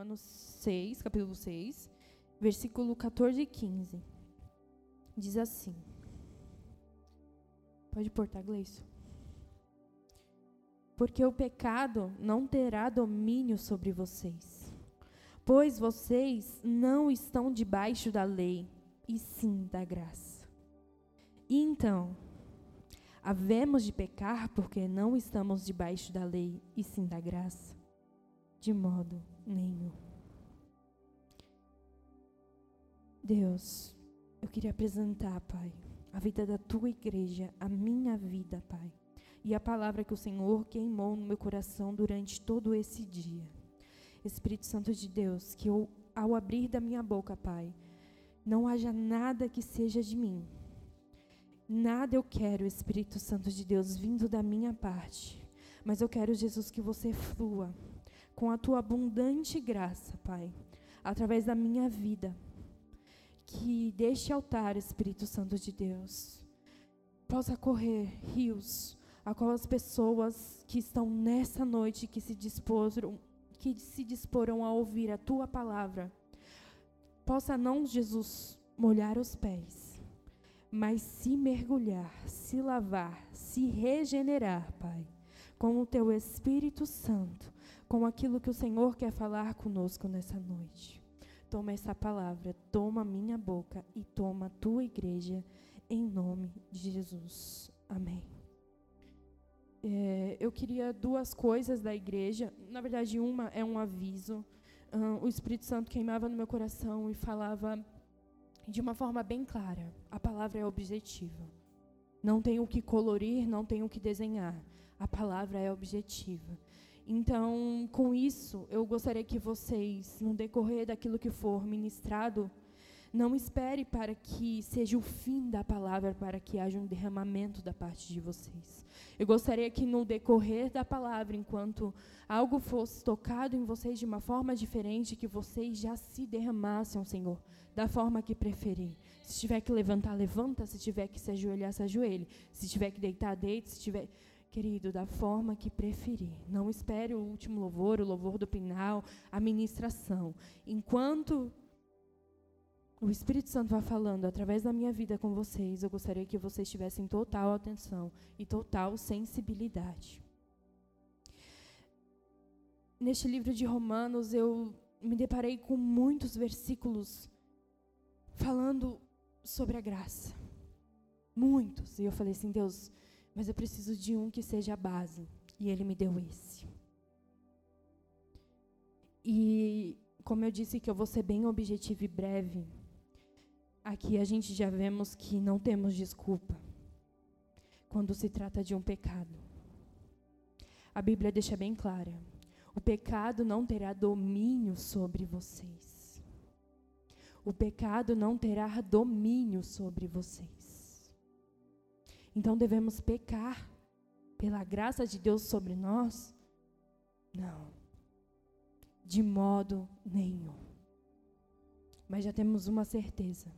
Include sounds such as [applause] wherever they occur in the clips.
Romanos 6, capítulo 6, versículo 14 e 15. Diz assim. Pode portar, Gleison. Porque o pecado não terá domínio sobre vocês, pois vocês não estão debaixo da lei, e sim da graça. E então, havemos de pecar porque não estamos debaixo da lei, e sim da graça? De modo nenhum. Deus, eu queria apresentar, Pai, a vida da tua igreja, a minha vida, Pai. E a palavra que o Senhor queimou no meu coração durante todo esse dia. Espírito Santo de Deus, que eu, ao abrir da minha boca, Pai, não haja nada que seja de mim. Nada eu quero, Espírito Santo de Deus, vindo da minha parte. Mas eu quero, Jesus, que você flua com a tua abundante graça, Pai, através da minha vida que deste altar, Espírito Santo de Deus, possa correr rios a qual as pessoas que estão nessa noite que se disporam, que se disporam a ouvir a tua palavra, possa não Jesus molhar os pés, mas se mergulhar, se lavar, se regenerar, Pai, com o teu Espírito Santo, com aquilo que o Senhor quer falar conosco nessa noite. Toma essa palavra, toma minha boca e toma a tua igreja, em nome de Jesus. Amém. É, eu queria duas coisas da igreja. Na verdade, uma é um aviso. Um, o Espírito Santo queimava no meu coração e falava de uma forma bem clara: a palavra é objetiva. Não tem o que colorir, não tem o que desenhar. A palavra é objetiva. Então, com isso, eu gostaria que vocês, no decorrer daquilo que for ministrado, não espere para que seja o fim da palavra, para que haja um derramamento da parte de vocês. Eu gostaria que no decorrer da palavra, enquanto algo fosse tocado em vocês de uma forma diferente, que vocês já se derramassem, Senhor, da forma que preferir. Se tiver que levantar, levanta. Se tiver que se ajoelhar, se ajoelhe. Se tiver que deitar, deite. Se tiver querido, da forma que preferir. Não espere o último louvor, o louvor do final, a ministração. Enquanto o Espírito Santo vai falando através da minha vida com vocês, eu gostaria que vocês tivessem total atenção e total sensibilidade. Neste livro de Romanos, eu me deparei com muitos versículos falando sobre a graça. Muitos. E eu falei assim, Deus, mas eu preciso de um que seja a base. E ele me deu esse. E como eu disse que eu vou ser bem objetivo e breve, aqui a gente já vemos que não temos desculpa quando se trata de um pecado. A Bíblia deixa bem clara: o pecado não terá domínio sobre vocês. O pecado não terá domínio sobre vocês. Então devemos pecar pela graça de Deus sobre nós? Não. De modo nenhum. Mas já temos uma certeza: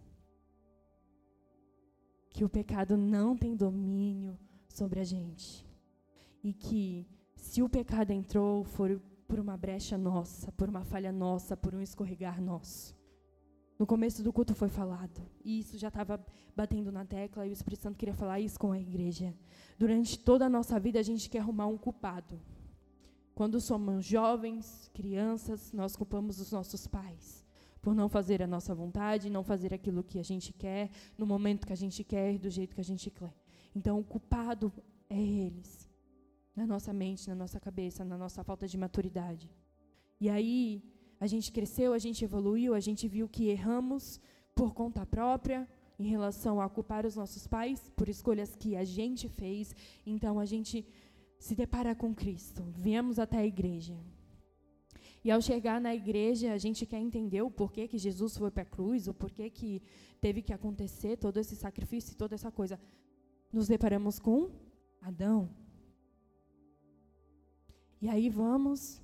que o pecado não tem domínio sobre a gente. E que se o pecado entrou, foi por uma brecha nossa, por uma falha nossa, por um escorregar nosso. No começo do culto foi falado. E isso já estava batendo na tecla e o Espírito Santo queria falar isso com a igreja. Durante toda a nossa vida a gente quer arrumar um culpado. Quando somos jovens, crianças, nós culpamos os nossos pais por não fazer a nossa vontade, não fazer aquilo que a gente quer, no momento que a gente quer, do jeito que a gente quer. Então o culpado é eles. Na nossa mente, na nossa cabeça, na nossa falta de maturidade. E aí, a gente cresceu, a gente evoluiu, a gente viu que erramos por conta própria em relação a culpar os nossos pais por escolhas que a gente fez. Então a gente se depara com Cristo. Viemos até a igreja. E ao chegar na igreja, a gente quer entender o porquê que Jesus foi para a cruz, o porquê que teve que acontecer todo esse sacrifício e toda essa coisa. Nos deparamos com Adão. E aí vamos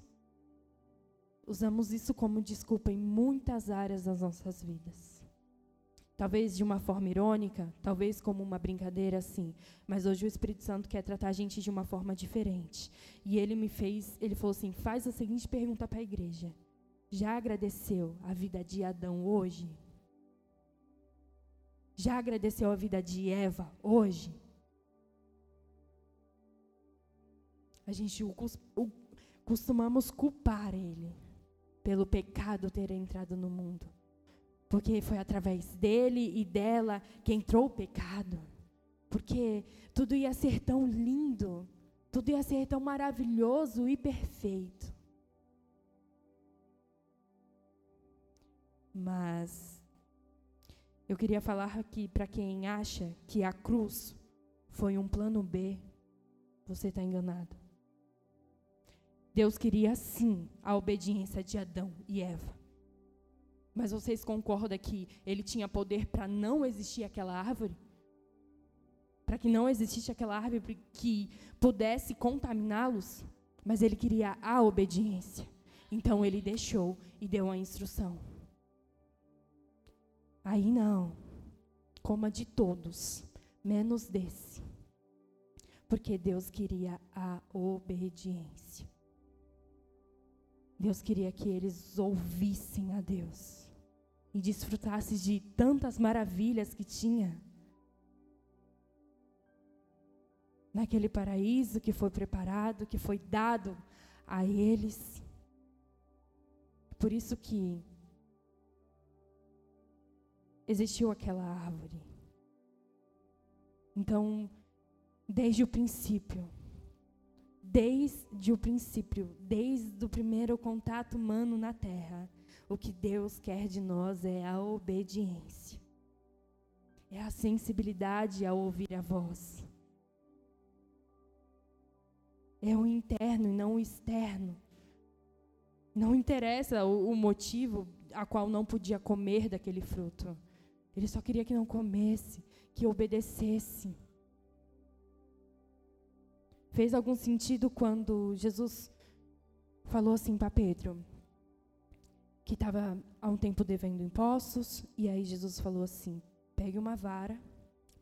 usamos isso como desculpa em muitas áreas das nossas vidas. Talvez de uma forma irônica, talvez como uma brincadeira assim, mas hoje o Espírito Santo quer tratar a gente de uma forma diferente. E ele me fez, ele falou assim: "Faz a seguinte pergunta para a igreja: Já agradeceu a vida de Adão hoje? Já agradeceu a vida de Eva hoje? A gente o, o, costumamos culpar ele pelo pecado ter entrado no mundo. Porque foi através dele e dela que entrou o pecado. Porque tudo ia ser tão lindo, tudo ia ser tão maravilhoso e perfeito. Mas eu queria falar aqui para quem acha que a cruz foi um plano B, você está enganado. Deus queria sim a obediência de Adão e Eva. Mas vocês concordam que ele tinha poder para não existir aquela árvore? Para que não existisse aquela árvore que pudesse contaminá-los? Mas ele queria a obediência. Então ele deixou e deu a instrução. Aí não. Coma de todos, menos desse. Porque Deus queria a obediência. Deus queria que eles ouvissem a Deus e desfrutassem de tantas maravilhas que tinha. Naquele paraíso que foi preparado, que foi dado a eles. Por isso que existiu aquela árvore. Então, desde o princípio, desde o princípio, desde o primeiro contato humano na terra, o que Deus quer de nós é a obediência. É a sensibilidade ao ouvir a voz. É o interno e não o externo. Não interessa o, o motivo a qual não podia comer daquele fruto. Ele só queria que não comesse, que obedecesse. Fez algum sentido quando Jesus falou assim para Pedro, que estava há um tempo devendo impostos, e aí Jesus falou assim: pegue uma vara,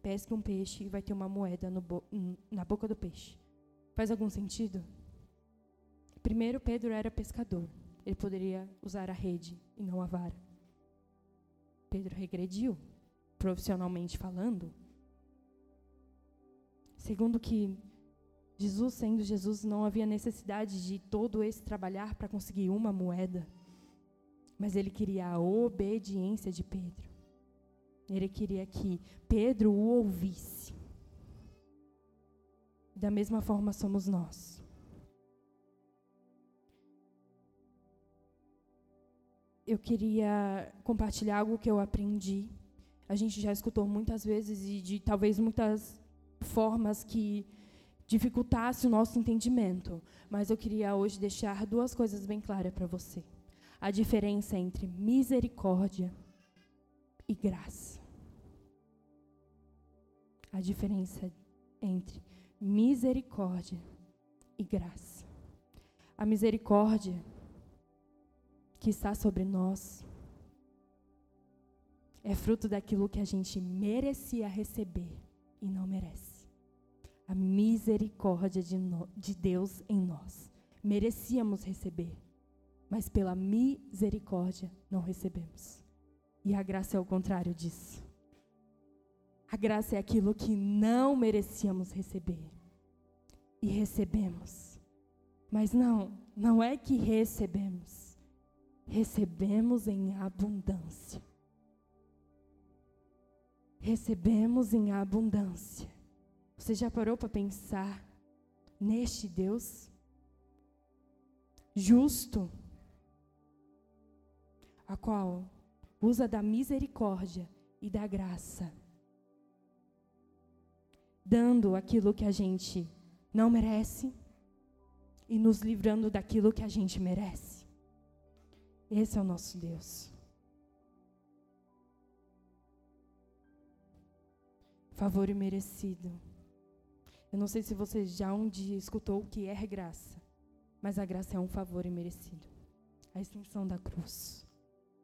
pesque um peixe e vai ter uma moeda bo na boca do peixe. Faz algum sentido? Primeiro, Pedro era pescador. Ele poderia usar a rede e não a vara. Pedro regrediu, profissionalmente falando. Segundo que Jesus, sendo Jesus, não havia necessidade de todo esse trabalhar para conseguir uma moeda, mas ele queria a obediência de Pedro. Ele queria que Pedro o ouvisse. Da mesma forma somos nós. eu queria compartilhar algo que eu aprendi. A gente já escutou muitas vezes e de talvez muitas formas que dificultasse o nosso entendimento, mas eu queria hoje deixar duas coisas bem claras para você. A diferença entre misericórdia e graça. A diferença entre misericórdia e graça. A misericórdia que está sobre nós é fruto daquilo que a gente merecia receber e não merece. A misericórdia de, no, de Deus em nós. Merecíamos receber, mas pela misericórdia não recebemos. E a graça é o contrário disso. A graça é aquilo que não merecíamos receber e recebemos. Mas não, não é que recebemos recebemos em abundância. Recebemos em abundância. Você já parou para pensar neste Deus justo, a qual usa da misericórdia e da graça, dando aquilo que a gente não merece e nos livrando daquilo que a gente merece? Esse é o nosso Deus. Favor imerecido. Eu não sei se você já um dia escutou o que é graça, mas a graça é um favor imerecido. A extensão da cruz.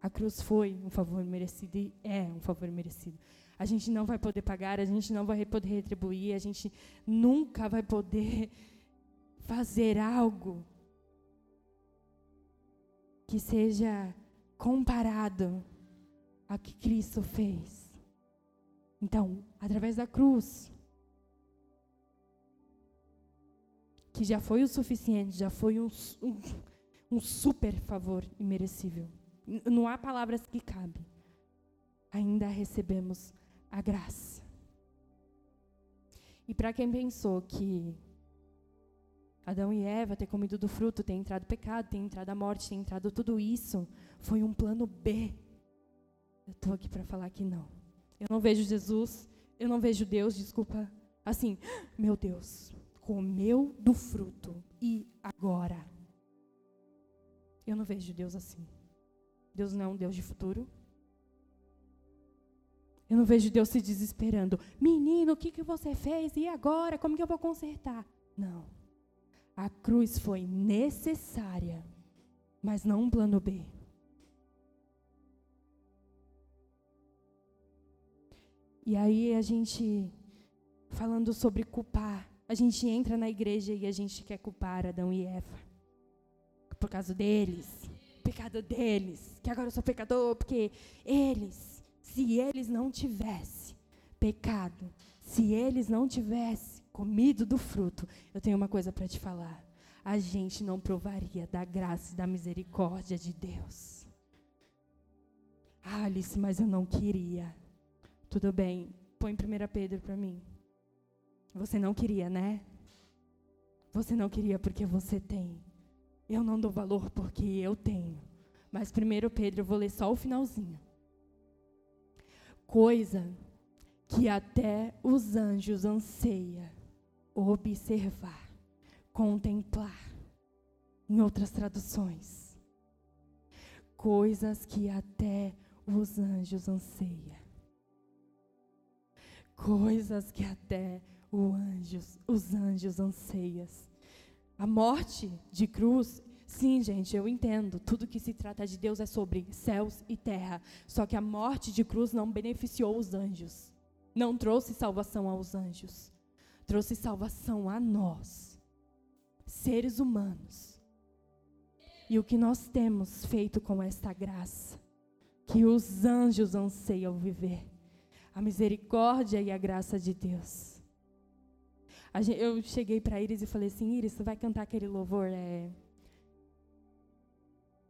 A cruz foi um favor merecido e é um favor merecido. A gente não vai poder pagar, a gente não vai poder retribuir, a gente nunca vai poder [laughs] fazer algo que seja comparado a que Cristo fez. Então, através da cruz, que já foi o suficiente, já foi um, um, um super favor imerecível. Não há palavras que cabem. Ainda recebemos a graça. E para quem pensou que Adão e Eva ter comido do fruto, ter entrado pecado, ter entrado a morte, ter entrado tudo isso, foi um plano B. Eu estou aqui para falar que não. Eu não vejo Jesus, eu não vejo Deus, desculpa, assim, meu Deus, comeu do fruto e agora? Eu não vejo Deus assim. Deus não é um Deus de futuro. Eu não vejo Deus se desesperando. Menino, o que, que você fez? E agora? Como que eu vou consertar? Não. A cruz foi necessária, mas não um plano B. E aí a gente, falando sobre culpar, a gente entra na igreja e a gente quer culpar Adão e Eva. Por causa deles, pecado deles, que agora eu sou pecador, porque eles, se eles não tivessem pecado, se eles não tivessem comido do fruto, eu tenho uma coisa para te falar. A gente não provaria da graça e da misericórdia de Deus. Ah, Alice, mas eu não queria. Tudo bem, põe 1 Pedro para mim. Você não queria, né? Você não queria porque você tem. Eu não dou valor porque eu tenho. Mas primeiro Pedro, eu vou ler só o finalzinho. Coisa que até os anjos anseia observar, contemplar. Em outras traduções, coisas que até os anjos anseia. Coisas que até anjos, os anjos anseias. A morte de cruz, sim, gente, eu entendo. Tudo que se trata de Deus é sobre céus e terra. Só que a morte de cruz não beneficiou os anjos. Não trouxe salvação aos anjos. Trouxe salvação a nós, seres humanos. E o que nós temos feito com esta graça, que os anjos anseiam viver, a misericórdia e a graça de Deus eu cheguei para Iris e falei assim, Iris, você vai cantar aquele louvor? É...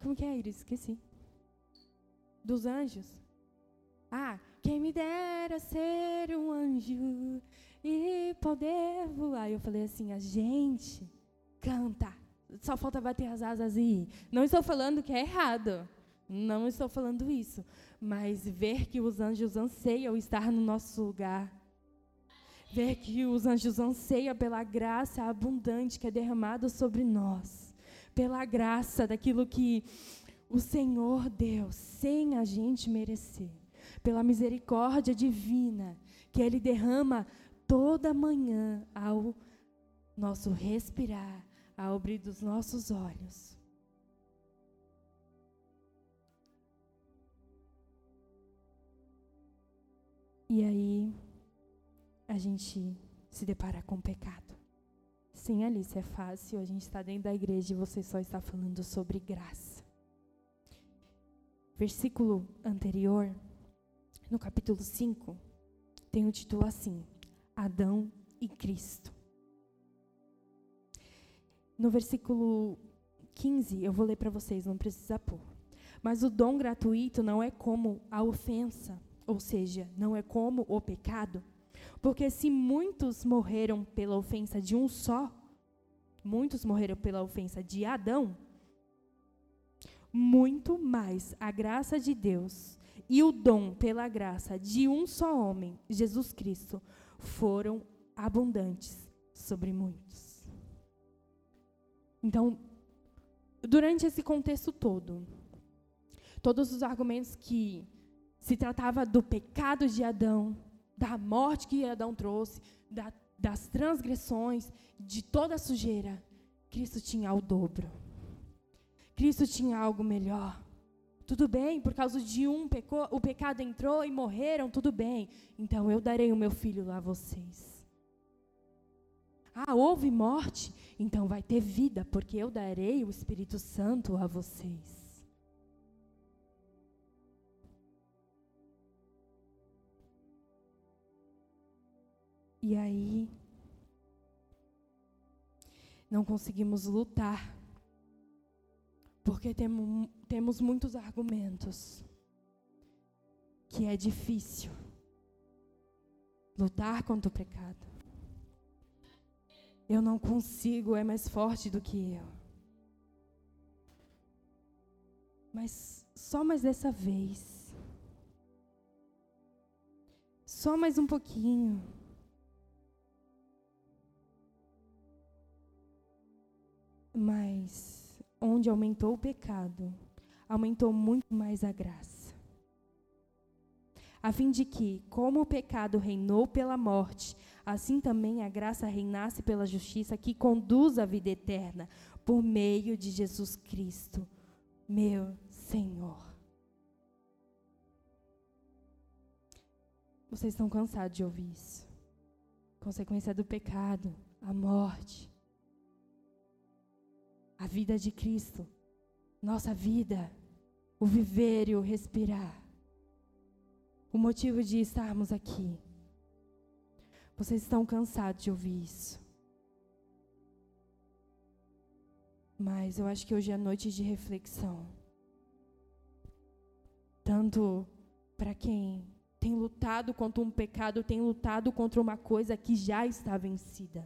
Como que é, Iris? Esqueci. Dos anjos. Ah, quem me dera ser um anjo e poder voar. Eu falei assim, a gente canta. Só falta bater as asas e ir. Não estou falando que é errado. Não estou falando isso. Mas ver que os anjos anseiam estar no nosso lugar ver que os anjos anseiam pela graça abundante que é derramada sobre nós, pela graça daquilo que o Senhor deu sem a gente merecer, pela misericórdia divina que Ele derrama toda manhã ao nosso respirar, ao abrir dos nossos olhos. E aí, a gente se depara com o pecado. Sim, Alice, é fácil. A gente está dentro da igreja e você só está falando sobre graça. Versículo anterior, no capítulo 5, tem o um título assim: Adão e Cristo. No versículo 15, eu vou ler para vocês, não precisa pôr. Mas o dom gratuito não é como a ofensa, ou seja, não é como o pecado. Porque se muitos morreram pela ofensa de um só, muitos morreram pela ofensa de Adão, muito mais a graça de Deus e o dom pela graça de um só homem, Jesus Cristo, foram abundantes sobre muitos. Então, durante esse contexto todo, todos os argumentos que se tratava do pecado de Adão, da morte que Adão trouxe, da, das transgressões, de toda a sujeira, Cristo tinha o dobro. Cristo tinha algo melhor. Tudo bem, por causa de um pecou, o pecado entrou e morreram, tudo bem. Então eu darei o meu filho a vocês. Ah, houve morte? Então vai ter vida, porque eu darei o Espírito Santo a vocês. E aí, não conseguimos lutar, porque temo, temos muitos argumentos que é difícil lutar contra o pecado. Eu não consigo, é mais forte do que eu. Mas só mais dessa vez. Só mais um pouquinho. Mas onde aumentou o pecado, aumentou muito mais a graça. A fim de que, como o pecado reinou pela morte, assim também a graça reinasse pela justiça que conduz à vida eterna, por meio de Jesus Cristo, meu Senhor. Vocês estão cansados de ouvir isso. Consequência do pecado, a morte, a vida de Cristo, nossa vida, o viver e o respirar. O motivo de estarmos aqui. Vocês estão cansados de ouvir isso. Mas eu acho que hoje é noite de reflexão. Tanto para quem tem lutado contra um pecado, tem lutado contra uma coisa que já está vencida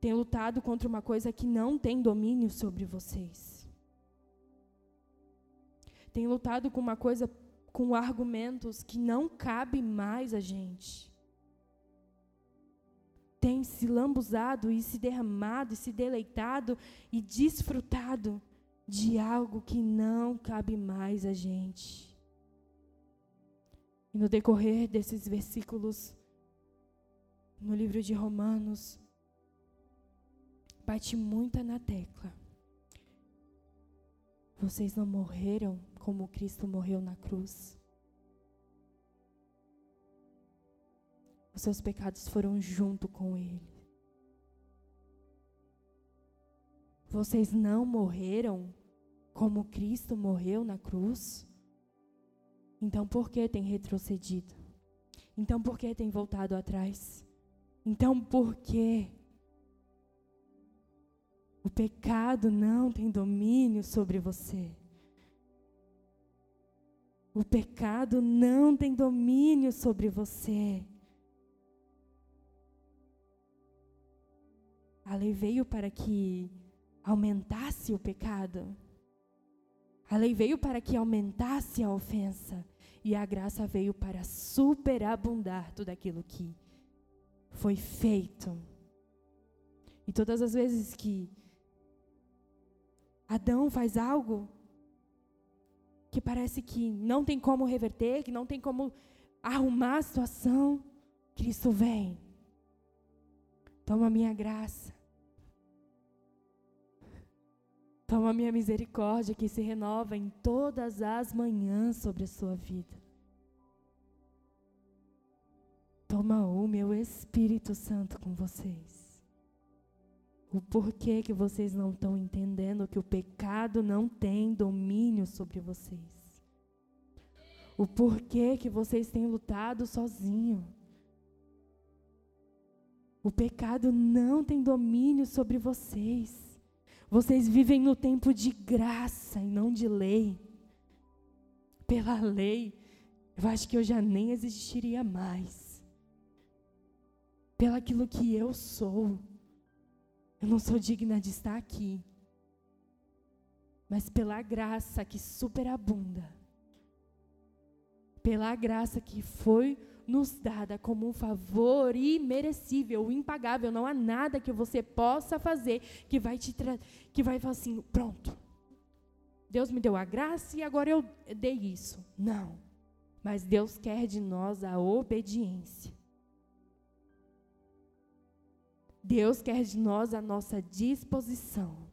tem lutado contra uma coisa que não tem domínio sobre vocês. Tem lutado com uma coisa com argumentos que não cabe mais a gente. Tem se lambuzado e se derramado e se deleitado e desfrutado de algo que não cabe mais a gente. E no decorrer desses versículos, no livro de Romanos, bate muita na tecla. Vocês não morreram como Cristo morreu na cruz. Os seus pecados foram junto com Ele. Vocês não morreram como Cristo morreu na cruz. Então por que tem retrocedido? Então por que tem voltado atrás? Então por que pecado não tem domínio sobre você. O pecado não tem domínio sobre você. A lei veio para que aumentasse o pecado. A lei veio para que aumentasse a ofensa. E a graça veio para superabundar tudo aquilo que foi feito. E todas as vezes que Adão faz algo que parece que não tem como reverter, que não tem como arrumar a situação. Cristo vem. Toma a minha graça. Toma a minha misericórdia que se renova em todas as manhãs sobre a sua vida. Toma o meu Espírito Santo com vocês. O porquê que vocês não estão entendendo que o pecado não tem domínio sobre vocês. O porquê que vocês têm lutado sozinho. O pecado não tem domínio sobre vocês. Vocês vivem no tempo de graça e não de lei. Pela lei, eu acho que eu já nem existiria mais. Pelo aquilo que eu sou. Eu não sou digna de estar aqui. Mas pela graça que superabunda, pela graça que foi nos dada como um favor imerecível, impagável, não há nada que você possa fazer que vai te que vai falar assim, pronto. Deus me deu a graça e agora eu dei isso. Não. Mas Deus quer de nós a obediência. Deus quer de nós a nossa disposição,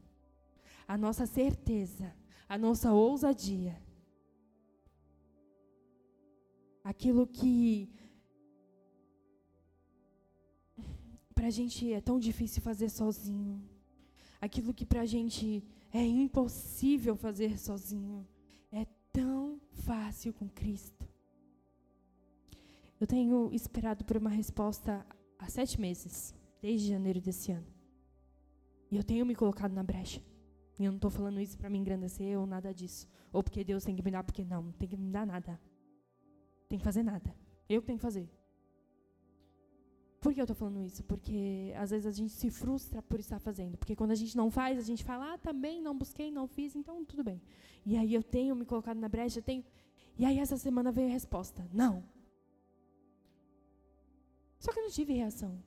a nossa certeza, a nossa ousadia. Aquilo que para a gente é tão difícil fazer sozinho. Aquilo que para a gente é impossível fazer sozinho. É tão fácil com Cristo. Eu tenho esperado por uma resposta há sete meses, desde janeiro desse ano. E eu tenho me colocado na brecha. E eu não estou falando isso para me engrandecer ou nada disso. Ou porque Deus tem que me dar, porque não, não tem que me dar nada. Tem que fazer nada. Eu tenho que fazer. Por que eu estou falando isso? Porque às vezes a gente se frustra por estar fazendo. Porque quando a gente não faz, a gente fala, ah, também não busquei, não fiz, então tudo bem. E aí eu tenho me colocado na brecha, tenho. E aí essa semana veio a resposta: não. Só que eu não tive reação.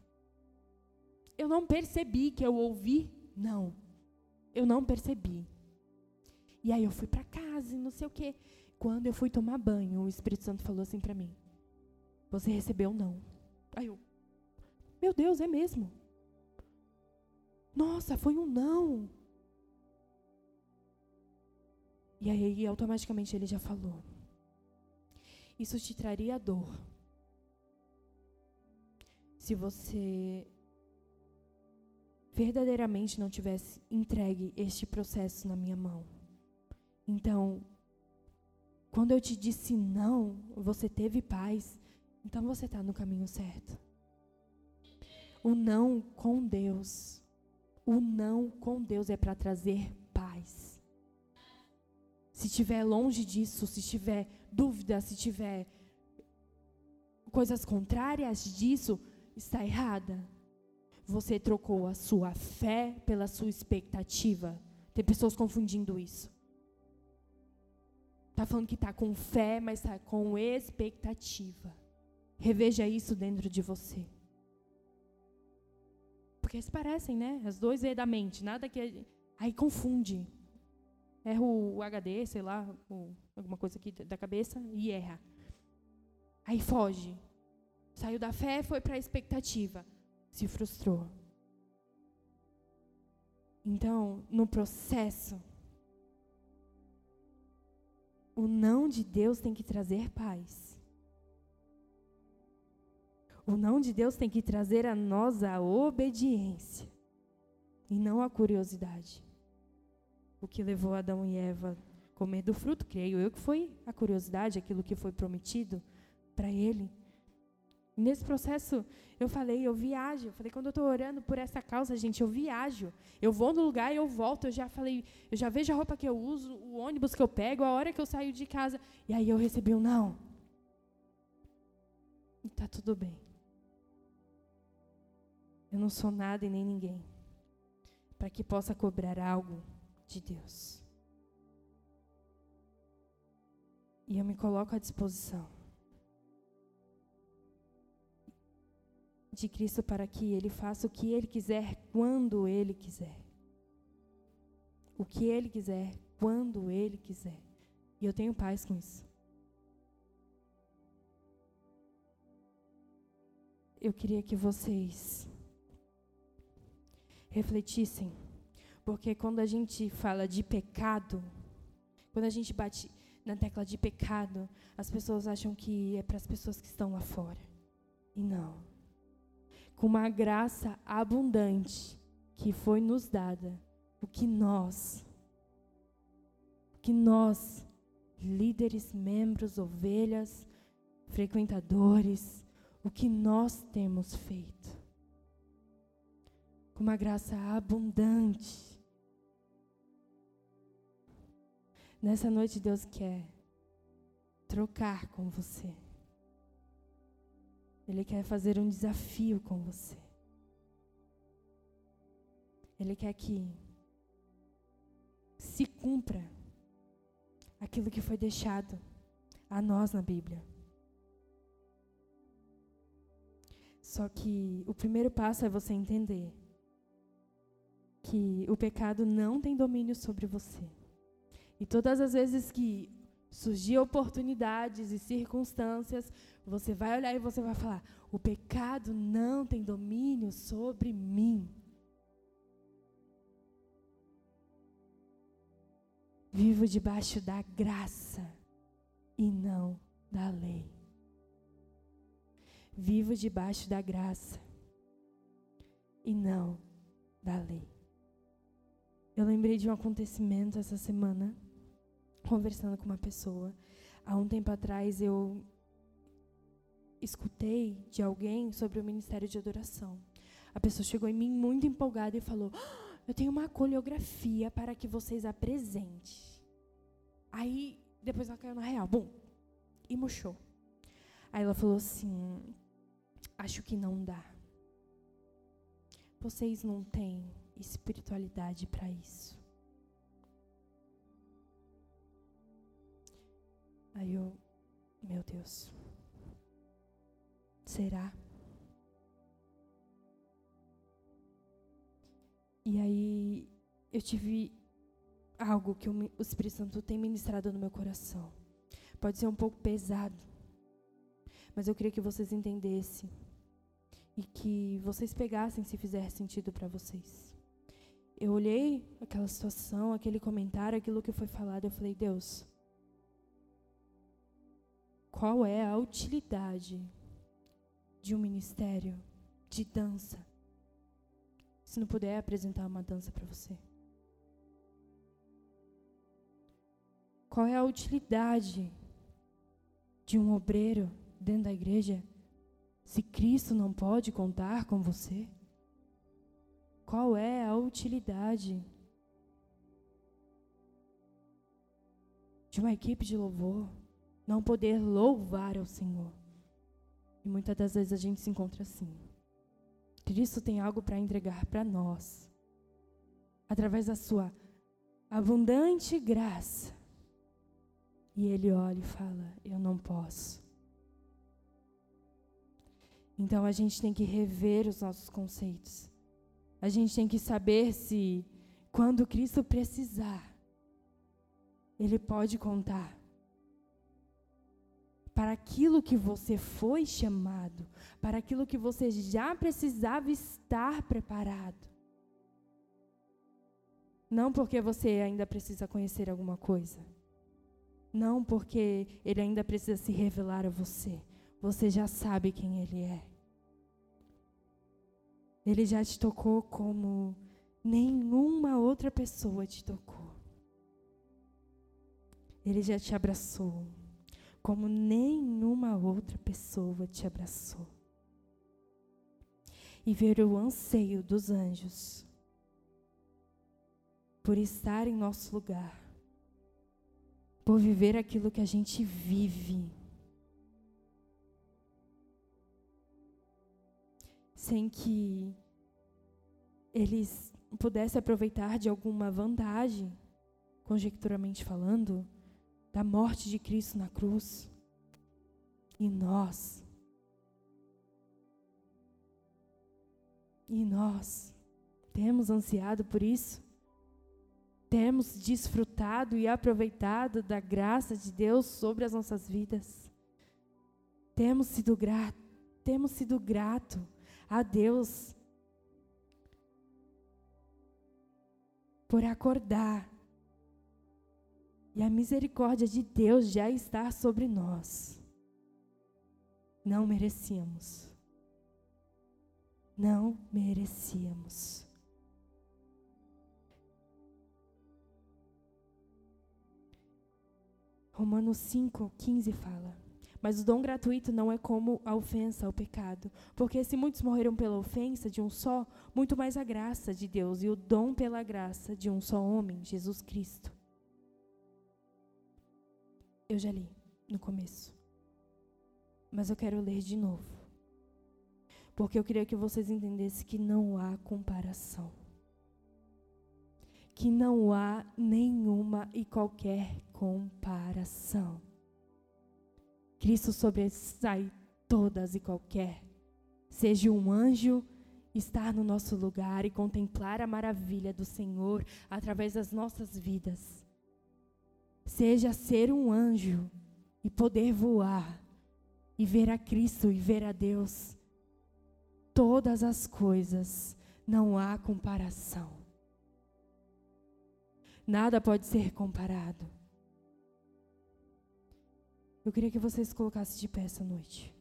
Eu não percebi que eu ouvi não. Eu não percebi. E aí eu fui para casa e não sei o quê. Quando eu fui tomar banho, o Espírito Santo falou assim para mim: Você recebeu não. Aí eu, meu Deus, é mesmo. Nossa, foi um não. E aí automaticamente ele já falou: Isso te traria dor. Se você verdadeiramente não tivesse entregue este processo na minha mão. Então, quando eu te disse não, você teve paz, então você está no caminho certo. O não com Deus, o não com Deus é para trazer paz. Se estiver longe disso, se tiver dúvida, se tiver coisas contrárias disso, está errada. Você trocou a sua fé pela sua expectativa. Tem pessoas confundindo isso. Está falando que está com fé, mas está com expectativa. Reveja isso dentro de você. Porque eles parecem, né? As dois é da mente, nada que. Aí confunde. Erra o HD, sei lá, alguma coisa aqui da cabeça e erra. Aí foge. Saiu da fé, foi para a expectativa se frustrou. Então, no processo, o não de Deus tem que trazer paz. O não de Deus tem que trazer a nós a obediência e não a curiosidade. O que levou Adão e Eva a comer do fruto, creio eu que foi a curiosidade, aquilo que foi prometido para ele. Nesse processo, eu falei, eu viajo. Eu falei, quando eu estou orando por essa causa, gente, eu viajo. Eu vou no lugar e eu volto. Eu já falei, eu já vejo a roupa que eu uso, o ônibus que eu pego, a hora que eu saio de casa. E aí eu recebi um não. E está tudo bem. Eu não sou nada e nem ninguém para que possa cobrar algo de Deus. E eu me coloco à disposição. De Cristo para que Ele faça o que Ele quiser, quando Ele quiser. O que Ele quiser, quando Ele quiser. E eu tenho paz com isso. Eu queria que vocês refletissem, porque quando a gente fala de pecado, quando a gente bate na tecla de pecado, as pessoas acham que é para as pessoas que estão lá fora. E não com uma graça abundante que foi nos dada, o que nós, o que nós, líderes, membros, ovelhas, frequentadores, o que nós temos feito. Com uma graça abundante. Nessa noite, Deus quer trocar com você. Ele quer fazer um desafio com você. Ele quer que se cumpra aquilo que foi deixado a nós na Bíblia. Só que o primeiro passo é você entender que o pecado não tem domínio sobre você. E todas as vezes que surgir oportunidades e circunstâncias, você vai olhar e você vai falar: o pecado não tem domínio sobre mim. Vivo debaixo da graça e não da lei. Vivo debaixo da graça e não da lei. Eu lembrei de um acontecimento essa semana conversando com uma pessoa. Há um tempo atrás eu escutei de alguém sobre o ministério de adoração. A pessoa chegou em mim muito empolgada e falou: ah, Eu tenho uma coreografia para que vocês apresentem. Aí, depois ela caiu na real, bum, e murchou. Aí ela falou assim: Acho que não dá. Vocês não têm espiritualidade para isso. Aí eu, meu Deus, será? E aí eu tive algo que o Espírito Santo tem ministrado no meu coração. Pode ser um pouco pesado, mas eu queria que vocês entendessem e que vocês pegassem se fizer sentido para vocês. Eu olhei aquela situação, aquele comentário, aquilo que foi falado, eu falei: Deus, qual é a utilidade de um ministério de dança se não puder apresentar uma dança para você? Qual é a utilidade de um obreiro dentro da igreja se Cristo não pode contar com você? Qual é a utilidade de uma equipe de louvor não poder louvar ao Senhor. E muitas das vezes a gente se encontra assim. Cristo tem algo para entregar para nós, através da sua abundante graça. E Ele olha e fala: Eu não posso. Então a gente tem que rever os nossos conceitos. A gente tem que saber se, quando Cristo precisar, Ele pode contar para aquilo que você foi chamado, para aquilo que você já precisava estar preparado. Não porque você ainda precisa conhecer alguma coisa. Não porque ele ainda precisa se revelar a você. Você já sabe quem ele é. Ele já te tocou como nenhuma outra pessoa te tocou. Ele já te abraçou como nenhuma outra pessoa te abraçou. E ver o anseio dos anjos por estar em nosso lugar, por viver aquilo que a gente vive. Sem que eles pudessem aproveitar de alguma vantagem, conjecturalmente falando, da morte de Cristo na cruz. E nós, e nós temos ansiado por isso? Temos desfrutado e aproveitado da graça de Deus sobre as nossas vidas? Temos sido grato, temos sido grato a Deus por acordar e a misericórdia de Deus já está sobre nós. Não merecíamos. Não merecíamos. Romanos 5, 15 fala. Mas o dom gratuito não é como a ofensa ao pecado. Porque se muitos morreram pela ofensa de um só, muito mais a graça de Deus e o dom pela graça de um só homem, Jesus Cristo. Eu já li no começo. Mas eu quero ler de novo. Porque eu queria que vocês entendessem que não há comparação. Que não há nenhuma e qualquer comparação. Cristo sobressai todas e qualquer. Seja um anjo estar no nosso lugar e contemplar a maravilha do Senhor através das nossas vidas seja ser um anjo e poder voar e ver a Cristo e ver a Deus. Todas as coisas, não há comparação. Nada pode ser comparado. Eu queria que vocês colocassem de pé essa noite.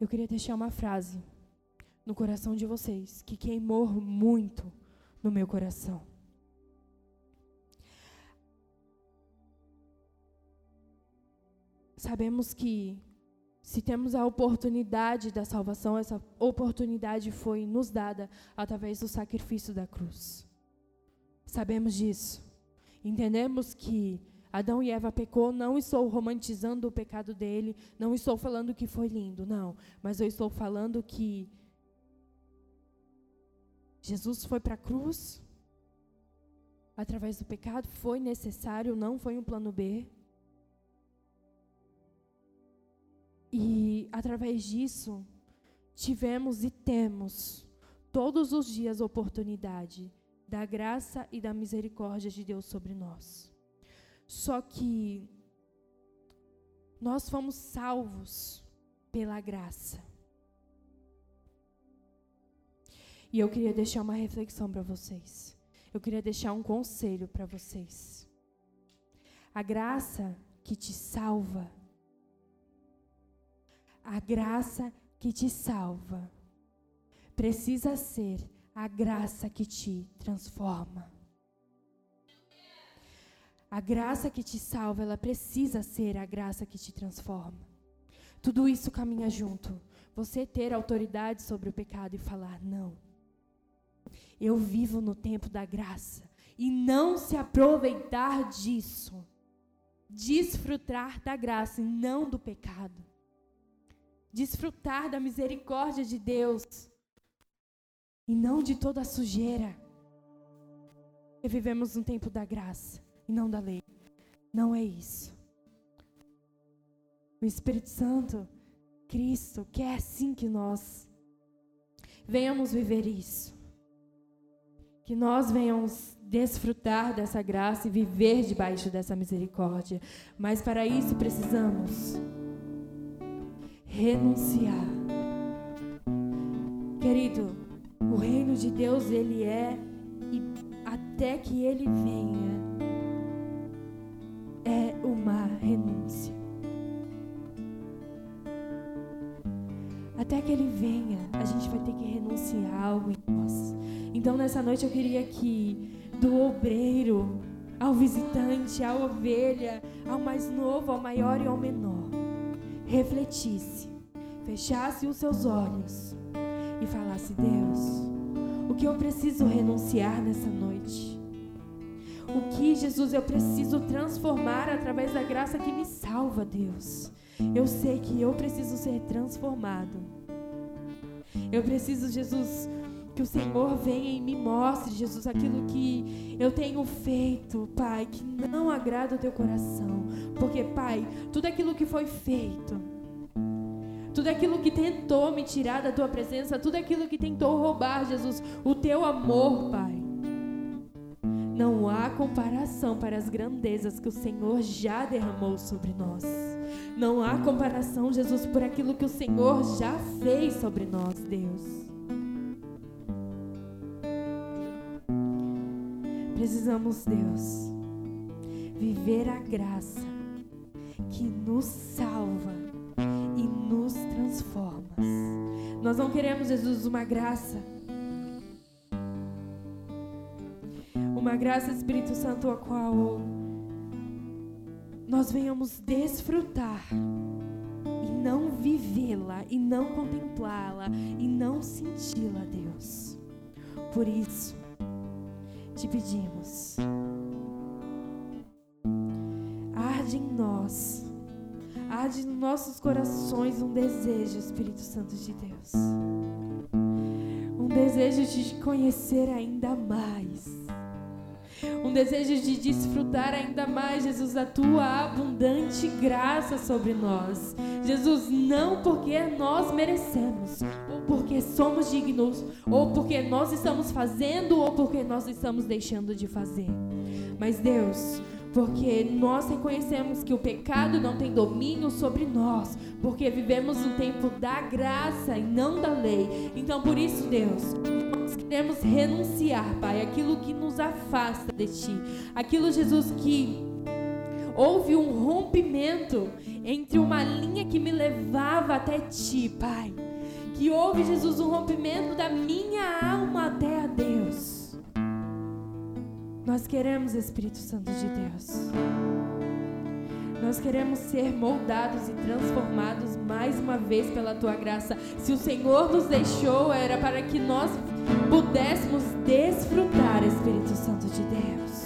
Eu queria deixar uma frase no coração de vocês, que queimou muito no meu coração. sabemos que se temos a oportunidade da salvação, essa oportunidade foi nos dada através do sacrifício da cruz. Sabemos disso. Entendemos que Adão e Eva pecou, não estou romantizando o pecado dele, não estou falando que foi lindo, não, mas eu estou falando que Jesus foi para a cruz através do pecado, foi necessário, não foi um plano B. E através disso, tivemos e temos todos os dias oportunidade da graça e da misericórdia de Deus sobre nós. Só que nós fomos salvos pela graça. E eu queria deixar uma reflexão para vocês. Eu queria deixar um conselho para vocês. A graça que te salva, a graça que te salva, precisa ser a graça que te transforma. A graça que te salva, ela precisa ser a graça que te transforma. Tudo isso caminha junto. Você ter autoridade sobre o pecado e falar: não. Eu vivo no tempo da graça. E não se aproveitar disso. Desfrutar da graça e não do pecado. Desfrutar da misericórdia de Deus e não de toda a sujeira. E vivemos no tempo da graça e não da lei. Não é isso. O Espírito Santo, Cristo, quer assim que nós venhamos viver isso. Que nós venhamos desfrutar dessa graça e viver debaixo dessa misericórdia. Mas para isso precisamos renunciar. Querido, o reino de Deus ele é e até que ele venha é uma renúncia. Até que ele venha, a gente vai ter que renunciar algo em nós. Então nessa noite eu queria que do obreiro ao visitante, à ovelha, ao mais novo, ao maior e ao menor, refletisse, fechasse os seus olhos e falasse: Deus, o que eu preciso renunciar nessa noite? O que, Jesus, eu preciso transformar através da graça que me salva, Deus. Eu sei que eu preciso ser transformado. Eu preciso, Jesus, que o Senhor venha e me mostre, Jesus, aquilo que eu tenho feito, Pai, que não agrada o teu coração. Porque, Pai, tudo aquilo que foi feito, tudo aquilo que tentou me tirar da tua presença, tudo aquilo que tentou roubar, Jesus, o teu amor, Pai. Não há comparação para as grandezas que o Senhor já derramou sobre nós. Não há comparação, Jesus, por aquilo que o Senhor já fez sobre nós, Deus. Precisamos, Deus, viver a graça que nos salva e nos transforma. Nós não queremos, Jesus, uma graça uma graça, Espírito Santo, a qual nós venhamos desfrutar e não vivê-la, e não contemplá-la, e não senti-la, Deus. Por isso, te pedimos, arde em nós, arde nos nossos corações um desejo, Espírito Santo de Deus. Um desejo de te conhecer ainda mais um desejo de desfrutar ainda mais, Jesus, da tua abundante graça sobre nós. Jesus, não porque nós merecemos, porque somos dignos, ou porque nós estamos fazendo, ou porque nós estamos deixando de fazer. Mas, Deus, porque nós reconhecemos que o pecado não tem domínio sobre nós, porque vivemos no tempo da graça e não da lei. Então, por isso, Deus, nós queremos renunciar, Pai, aquilo que nos afasta de Ti, aquilo, Jesus, que houve um rompimento entre uma linha que me levava até Ti, Pai que houve, Jesus, um rompimento da minha alma até a Deus. Nós queremos, Espírito Santo de Deus. Nós queremos ser moldados e transformados mais uma vez pela tua graça. Se o Senhor nos deixou, era para que nós pudéssemos desfrutar, Espírito Santo de Deus.